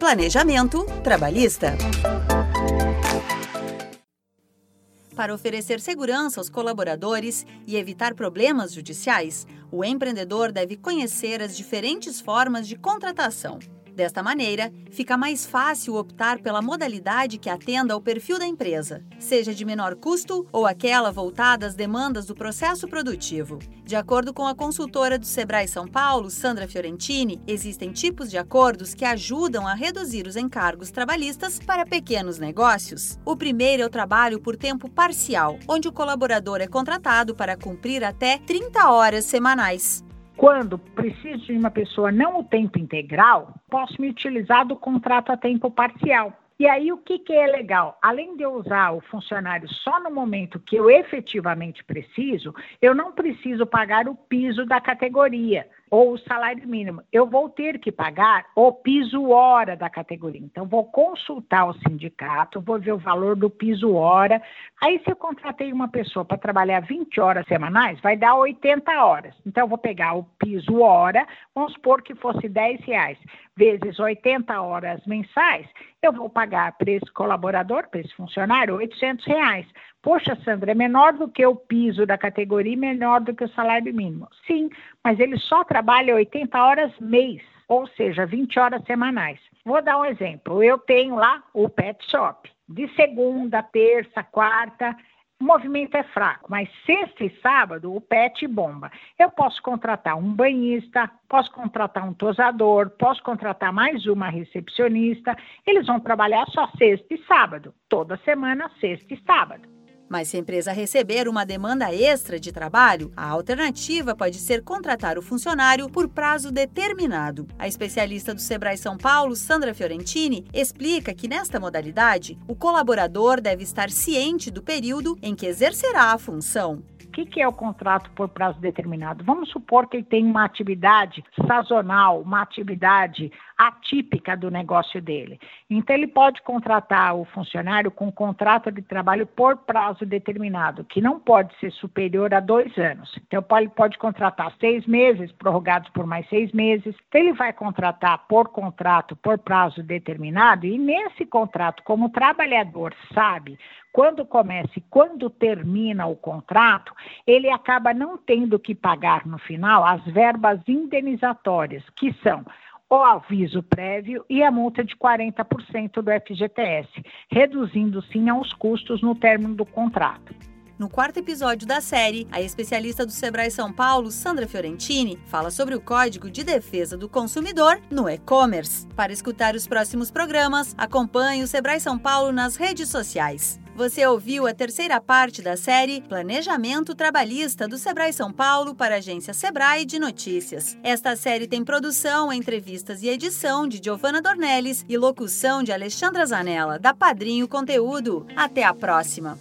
Planejamento Trabalhista. Para oferecer segurança aos colaboradores e evitar problemas judiciais, o empreendedor deve conhecer as diferentes formas de contratação. Desta maneira, fica mais fácil optar pela modalidade que atenda ao perfil da empresa, seja de menor custo ou aquela voltada às demandas do processo produtivo. De acordo com a consultora do Sebrae São Paulo, Sandra Fiorentini, existem tipos de acordos que ajudam a reduzir os encargos trabalhistas para pequenos negócios. O primeiro é o trabalho por tempo parcial, onde o colaborador é contratado para cumprir até 30 horas semanais. Quando preciso de uma pessoa não o tempo integral, posso me utilizar do contrato a tempo parcial. E aí, o que, que é legal? Além de eu usar o funcionário só no momento que eu efetivamente preciso, eu não preciso pagar o piso da categoria ou o salário mínimo. Eu vou ter que pagar o piso hora da categoria. Então, vou consultar o sindicato, vou ver o valor do piso hora. Aí, se eu contratei uma pessoa para trabalhar 20 horas semanais, vai dar 80 horas. Então, eu vou pegar o piso hora, vamos supor que fosse 10 reais, vezes 80 horas mensais, eu vou pagar para esse colaborador, para esse funcionário, 800 reais. Poxa, Sandra, é menor do que o piso da categoria e menor do que o salário mínimo. Sim, mas ele só trabalha 80 horas mês, ou seja, 20 horas semanais. Vou dar um exemplo. Eu tenho lá o pet shop. De segunda, terça, quarta, o movimento é fraco, mas sexta e sábado o pet bomba. Eu posso contratar um banhista, posso contratar um tosador, posso contratar mais uma recepcionista. Eles vão trabalhar só sexta e sábado, toda semana, sexta e sábado. Mas se a empresa receber uma demanda extra de trabalho, a alternativa pode ser contratar o funcionário por prazo determinado. A especialista do Sebrae São Paulo, Sandra Fiorentini, explica que nesta modalidade, o colaborador deve estar ciente do período em que exercerá a função. O que, que é o contrato por prazo determinado? Vamos supor que ele tem uma atividade sazonal, uma atividade atípica do negócio dele. Então, ele pode contratar o funcionário com contrato de trabalho por prazo determinado, que não pode ser superior a dois anos. Então, ele pode contratar seis meses, prorrogados por mais seis meses. Então, ele vai contratar por contrato, por prazo determinado, e nesse contrato, como o trabalhador sabe quando começa e quando termina o contrato, ele acaba não tendo que pagar no final as verbas indenizatórias, que são o aviso prévio e a multa de 40% do FGTS, reduzindo sim aos custos no término do contrato. No quarto episódio da série, a especialista do Sebrae São Paulo, Sandra Fiorentini, fala sobre o Código de Defesa do Consumidor no e-commerce. Para escutar os próximos programas, acompanhe o Sebrae São Paulo nas redes sociais. Você ouviu a terceira parte da série Planejamento Trabalhista do Sebrae São Paulo para a agência Sebrae de Notícias. Esta série tem produção, entrevistas e edição de Giovanna Dornelles e locução de Alexandra Zanella, da Padrinho Conteúdo. Até a próxima!